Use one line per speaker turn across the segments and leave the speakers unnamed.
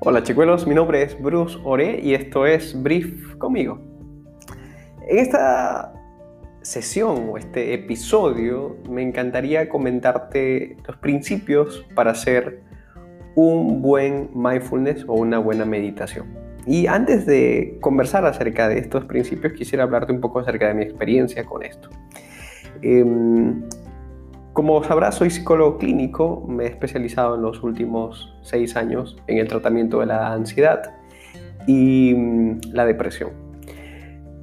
Hola chicuelos, mi nombre es Bruce Ore y esto es Brief conmigo. En esta sesión o este episodio me encantaría comentarte los principios para hacer un buen mindfulness o una buena meditación. Y antes de conversar acerca de estos principios, quisiera hablarte un poco acerca de mi experiencia con esto. Em, como sabrás, soy psicólogo clínico, me he especializado en los últimos seis años en el tratamiento de la ansiedad y mm, la depresión.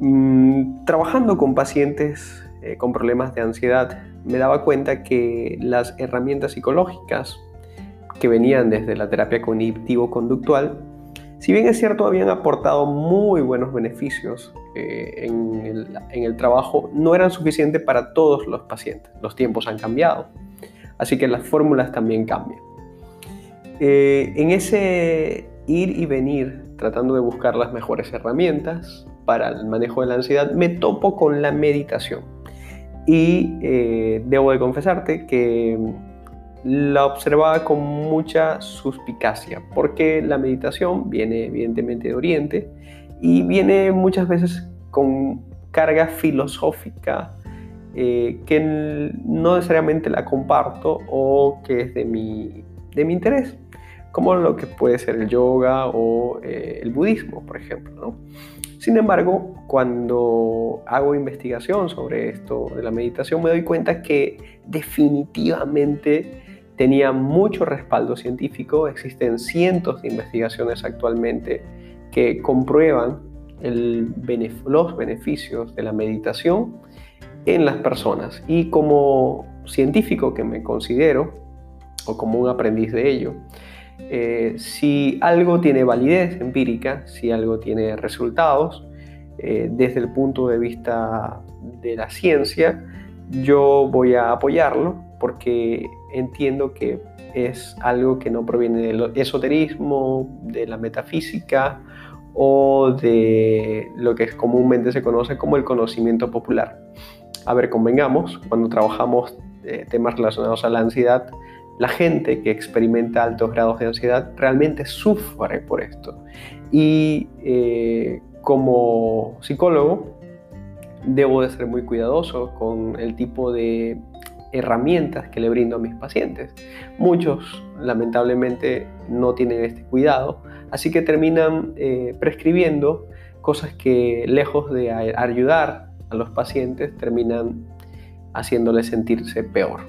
Mm, trabajando con pacientes eh, con problemas de ansiedad, me daba cuenta que las herramientas psicológicas que venían desde la terapia cognitivo-conductual si bien es cierto, habían aportado muy buenos beneficios eh, en, el, trabajo, no eran suficientes para todos los pacientes. Los tiempos han cambiado, así que las fórmulas también cambian. Eh, en ese ir y venir, tratando de buscar las mejores herramientas para el manejo de la ansiedad, me topo con la meditación. Y eh, debo de confesarte que la observaba con mucha suspicacia, porque la meditación viene evidentemente de Oriente y viene muchas veces con carga filosófica eh, que no necesariamente la comparto o que es de mi, de mi interés, como lo que puede ser el yoga o eh, el budismo, por ejemplo. Sin embargo, cuando hago investigación sobre esto de la meditación, me doy cuenta que definitivamente tenía mucho respaldo científico, existen cientos de investigaciones actualmente que comprueban los beneficios de la meditación en las personas. Y como científico que me considero, o como un aprendiz de ello, eh, si algo tiene validez empírica, si algo tiene resultados, eh, desde el punto de vista de la ciencia, yo voy a apoyarlo porque entiendo que es algo que no proviene del esoterismo, de la metafísica o de lo que comúnmente se conoce como el conocimiento popular. A ver, convengamos, cuando trabajamos eh, temas relacionados a la ansiedad, la gente que experimenta altos grados de ansiedad realmente sufre por esto. Y eh, como psicólogo, debo de ser muy cuidadoso con el tipo de herramientas que le brindo a mis pacientes. Muchos lamentablemente no tienen este cuidado, así que terminan eh, prescribiendo cosas que lejos de ayudar a los pacientes terminan haciéndoles sentirse peor.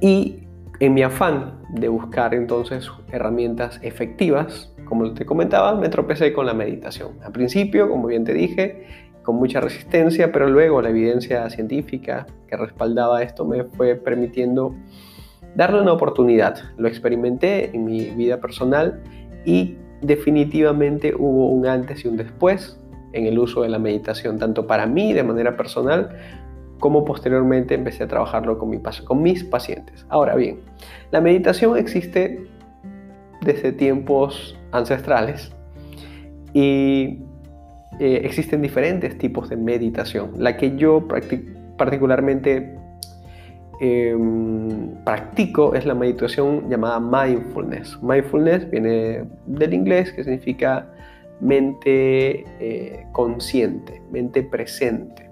Y en mi afán de buscar entonces herramientas efectivas, como te comentaba, me tropecé con la meditación. Al principio, como bien te dije, con mucha resistencia, pero luego la evidencia científica que respaldaba esto me fue permitiendo darle una oportunidad. Lo experimenté en mi vida personal y definitivamente hubo un antes y un después en el uso de la meditación, tanto para mí de manera personal como posteriormente empecé a trabajarlo con, mi, con mis pacientes. Ahora bien, la meditación existe desde tiempos ancestrales y eh, existen diferentes tipos de meditación. La que yo particularmente em, practico es la meditación llamada mindfulness. Mindfulness viene del inglés que significa mente eh, consciente, mente presente.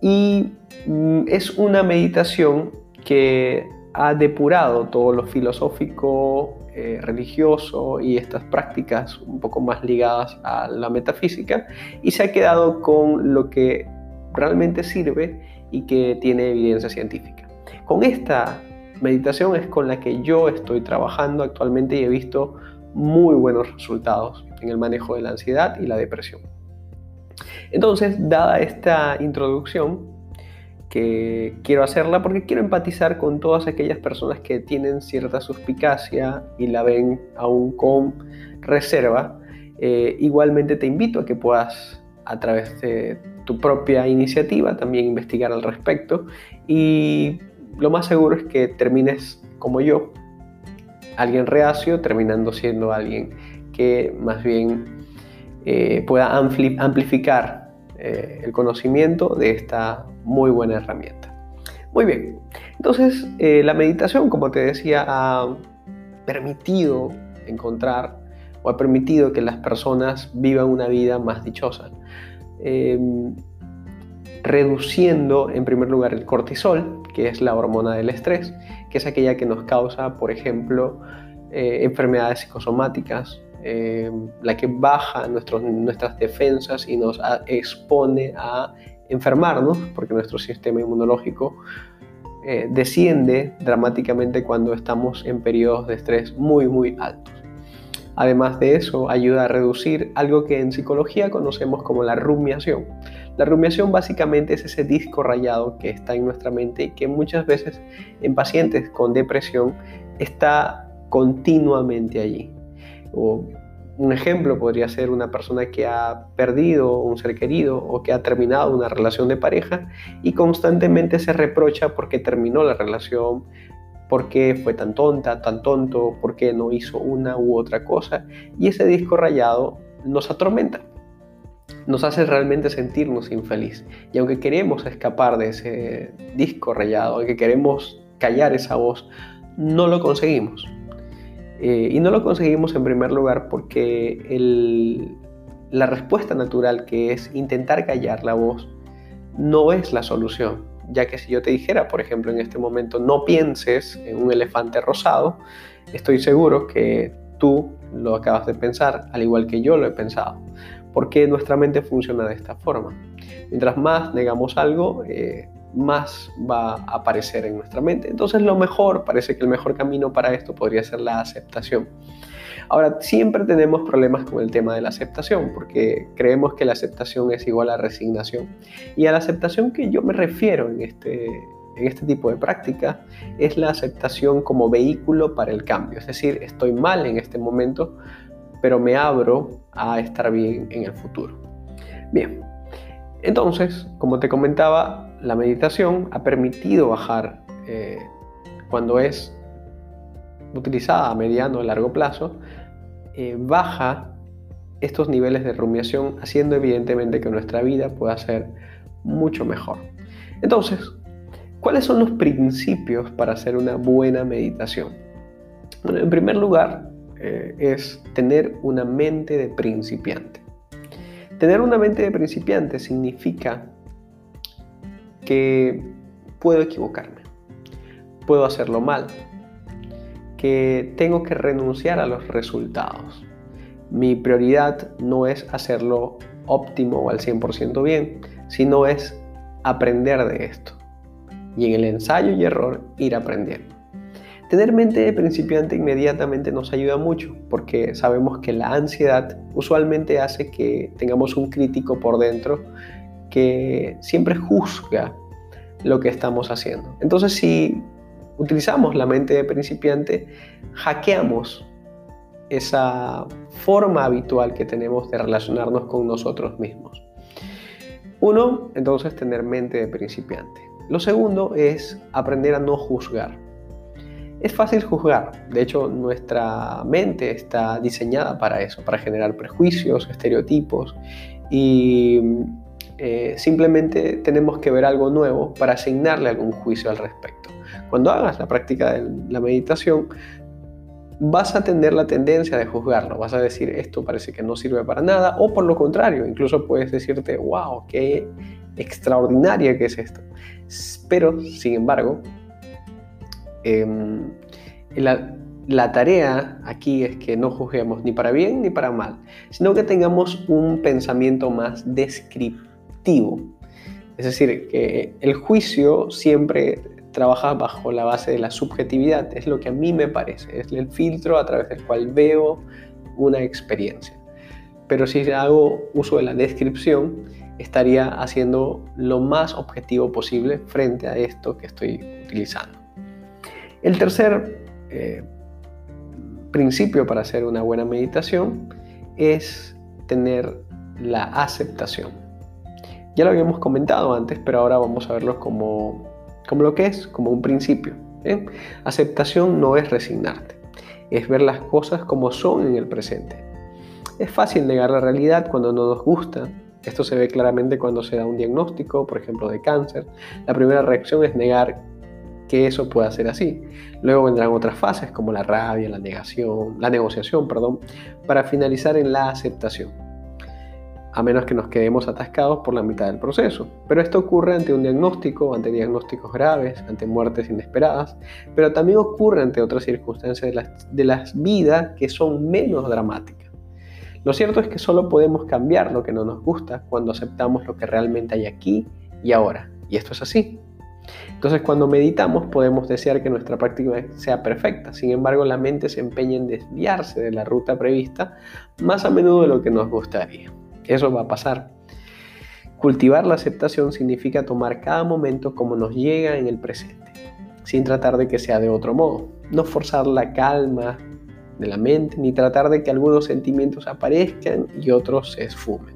Y mm, es una meditación que ha depurado todo lo filosófico, eh, religioso y estas prácticas un poco más ligadas a la metafísica y se ha quedado con lo que realmente sirve y que tiene evidencia científica. Con esta meditación es con la que yo estoy trabajando actualmente y he visto muy buenos resultados en el manejo de la ansiedad y la depresión. Entonces, dada esta introducción, que quiero hacerla porque quiero empatizar con todas aquellas personas que tienen cierta suspicacia y la ven aún con reserva. Eh, igualmente te invito a que puedas a través de tu propia iniciativa también investigar al respecto y lo más seguro es que termines como yo, alguien reacio, terminando siendo alguien que más bien eh, pueda amplificar eh, el conocimiento de esta muy buena herramienta. Muy bien, entonces eh, la meditación, como te decía, ha permitido encontrar o ha permitido que las personas vivan una vida más dichosa. Em, reduciendo en primer lugar el cortisol, que es la hormona del estrés, que es aquella que nos causa, por ejemplo, eh, enfermedades psicosomáticas, em, la que baja nuestras defensas y nos expone a enfermarnos, porque nuestro sistema inmunológico eh, desciende dramáticamente cuando estamos en periodos de estrés muy, muy altos. Además de eso, ayuda a reducir algo que en psicología conocemos como la rumiación. La rumiación básicamente es ese disco rayado que está en nuestra mente y que muchas veces en pacientes con depresión está continuamente allí. O un ejemplo podría ser una persona que ha perdido un ser querido o que ha terminado una relación de pareja y constantemente se reprocha porque terminó la relación, por qué fue tan tonta, tan tonto, por qué no hizo una u otra cosa. Y ese disco rayado nos atormenta, nos hace realmente sentirnos infeliz. Y aunque queremos escapar de ese disco rayado, aunque queremos callar esa voz, no lo conseguimos. Eh, y no lo conseguimos en primer lugar porque la respuesta natural que es intentar callar la voz no es la solución ya que si yo te dijera, por ejemplo, en este momento, no pienses en un elefante rosado, estoy seguro que tú lo acabas de pensar, al igual que yo lo he pensado, porque nuestra mente funciona de esta forma. Mientras más negamos algo, eh, más va a aparecer en nuestra mente. Entonces lo mejor, parece que el mejor camino para esto podría ser la aceptación. Ahora, siempre tenemos problemas con el tema de la aceptación, porque creemos que la aceptación es igual a resignación. Y a la aceptación que yo me refiero en este, en este tipo de práctica es la aceptación como vehículo para el cambio. Es decir, estoy mal en este momento, pero me abro a estar bien en el futuro. Bien, entonces, como te comentaba, la meditación ha permitido bajar eh, cuando es utilizada a mediano o largo plazo, eh, baja estos niveles de rumiación, haciendo evidentemente que nuestra vida pueda ser mucho mejor. Entonces, ¿cuáles son los principios para hacer una buena meditación? Bueno, en primer lugar, eh, es tener una mente de principiante. Tener una mente de principiante significa que puedo equivocarme, puedo hacerlo mal, que tengo que renunciar a los resultados. Mi prioridad no es hacerlo óptimo o al 100% bien, sino es aprender de esto. Y en el ensayo y error ir aprendiendo. Tener mente de principiante inmediatamente nos ayuda mucho porque sabemos que la ansiedad usualmente hace que tengamos un crítico por dentro que siempre juzga lo que estamos haciendo. Entonces si utilizamos la mente de principiante, hackeamos esa forma habitual que tenemos de relacionarnos con nosotros mismos. Uno, entonces, tener mente de principiante. Lo segundo es aprender a no juzgar. Es fácil juzgar, de hecho nuestra mente está diseñada para eso, para generar prejuicios, estereotipos y eh, simplemente tenemos que ver algo nuevo para asignarle algún juicio al respecto. Cuando hagas la práctica de la meditación, vas a tener la tendencia de juzgarlo, vas a decir esto parece que no sirve para nada, o por lo contrario, incluso puedes decirte, wow, qué extraordinaria que es esto. Pero, sin embargo, em, la, la tarea aquí es que no juzguemos ni para bien ni para mal, sino que tengamos un pensamiento más descriptivo. Es decir, que el juicio siempre trabaja bajo la base de la subjetividad, es lo que a mí me parece, es el filtro a través del cual veo una experiencia. Pero si hago uso de la descripción, estaría haciendo lo más objetivo posible frente a esto que estoy utilizando. El tercer eh, principio para hacer una buena meditación es tener la aceptación. Ya lo habíamos comentado antes, pero ahora vamos a verlo como como lo que es, como un principio. Aceptación no es resignarte, es ver las cosas como son en el presente. Es fácil negar la realidad cuando no nos gusta. Esto se ve claramente cuando se da un diagnóstico, por ejemplo, de cáncer. La primera reacción es negar que eso pueda ser así. Luego vendrán otras fases como la rabia, la negación, la negociación, perdón, para finalizar en la aceptación. A menos que nos quedemos atascados por la mitad del proceso. Pero esto ocurre ante un diagnóstico, ante diagnósticos graves, ante muertes inesperadas, pero también ocurre ante otras circunstancias de las, de las vidas que son menos dramáticas. Lo cierto es que solo podemos cambiar lo que no nos gusta cuando aceptamos lo que realmente hay aquí y ahora. Y esto es así. Entonces cuando meditamos podemos desear que nuestra práctica sea perfecta, sin embargo la mente se empeña en desviarse de la ruta prevista más a menudo de lo que nos gustaría. Eso va a pasar. Cultivar la aceptación significa tomar cada momento como nos llega en el presente, sin tratar de que sea de otro modo. No forzar la calma de la mente, ni tratar de que algunos sentimientos aparezcan y otros se esfumen.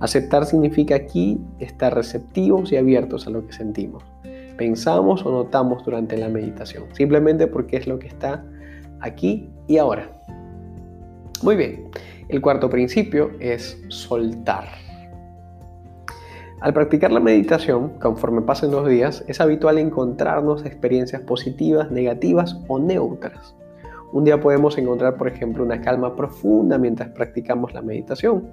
Aceptar significa aquí estar receptivos y abiertos a lo que sentimos, pensamos o notamos durante la meditación, simplemente porque es lo que está aquí y ahora. Muy bien, el cuarto principio es soltar. Al practicar la meditación, conforme pasen los días, es habitual encontrarnos experiencias positivas, negativas o neutras. Un día podemos encontrar, por ejemplo, una calma profunda mientras practicamos la meditación,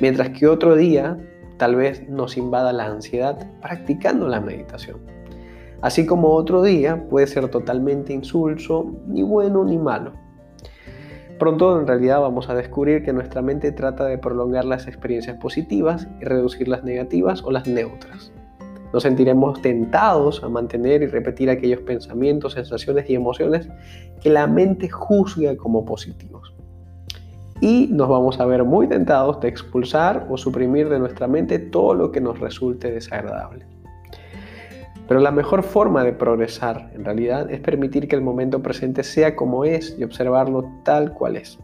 mientras que otro día tal vez nos invada la ansiedad practicando la meditación. Así como otro día puede ser totalmente insulso, ni bueno ni malo. Pronto en realidad vamos a descubrir que nuestra mente trata de prolongar las experiencias positivas y reducir las negativas o las neutras. Nos sentiremos tentados a mantener y repetir aquellos pensamientos, sensaciones y emociones que la mente juzga como positivos. Y nos vamos a ver muy tentados de expulsar o suprimir de nuestra mente todo lo que nos resulte desagradable. Pero la mejor forma de progresar en realidad es permitir que el momento presente sea como es y observarlo tal cual es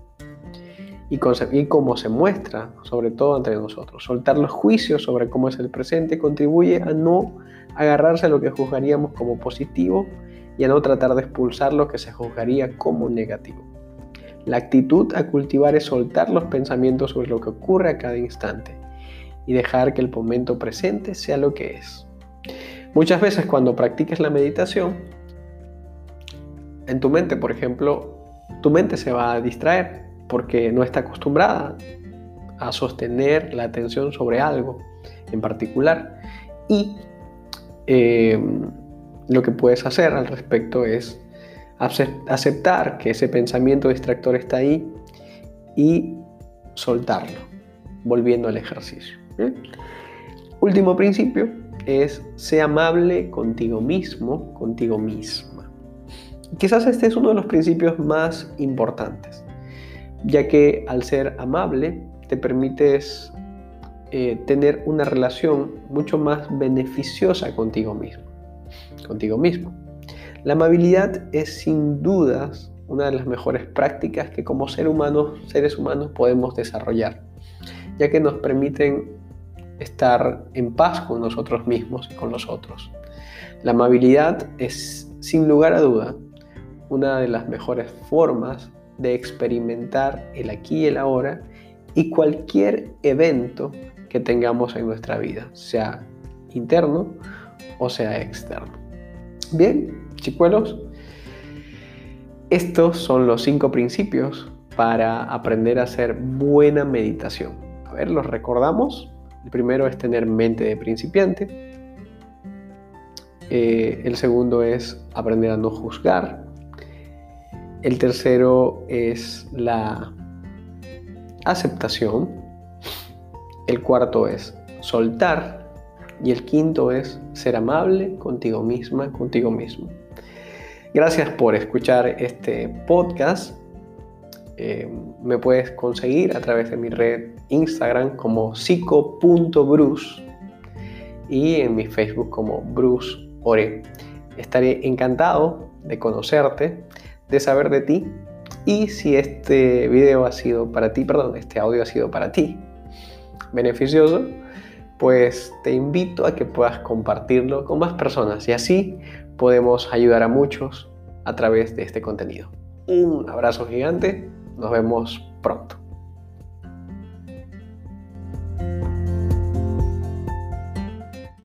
y, cómo se muestra, sobre todo entre nosotros. Soltar los juicios sobre cómo es el presente contribuye a no agarrarse a lo que juzgaríamos como positivo y a no tratar de expulsar lo que se juzgaría como negativo. La actitud a cultivar es soltar los pensamientos sobre lo que ocurre a cada instante y dejar que el momento presente sea lo que es. Muchas veces cuando practiques la meditación, en tu mente, por ejemplo, tu mente se va a distraer porque no está acostumbrada a sostener la atención sobre algo en particular. Y eh, lo que puedes hacer al respecto es aceptar que ese pensamiento distractor está ahí y soltarlo, volviendo al ejercicio. Último principio es ser amable contigo mismo, contigo misma. Quizás este es uno de los principios más importantes ya que al ser amable te permites eh, tener una relación mucho más beneficiosa contigo mismo, contigo mismo. La amabilidad es sin dudas una de las mejores prácticas que como ser humanos, seres humanos podemos desarrollar, ya que nos permiten estar en paz con nosotros mismos y con los otros. La amabilidad es, sin lugar a duda, una de las mejores formas de experimentar el aquí y el ahora y cualquier evento que tengamos en nuestra vida, sea interno o sea externo. Bien, chicuelos, estos son los cinco principios para aprender a hacer buena meditación. A ver, los recordamos. El primero es tener mente de principiante. Eh, el segundo es aprender a no juzgar. El tercero es la aceptación. El cuarto es soltar. Y el quinto es ser amable contigo misma, contigo mismo. Gracias por escuchar este podcast. Eh, me puedes conseguir a través de mi red Instagram como psico.bruce y en mi Facebook como Bruce Ore. Estaré encantado de conocerte de saber de ti y si este video ha sido para ti, perdón, este audio ha sido para ti beneficioso, pues te invito a que puedas compartirlo con más personas y así podemos ayudar a muchos a través de este contenido. Un abrazo gigante, nos vemos pronto.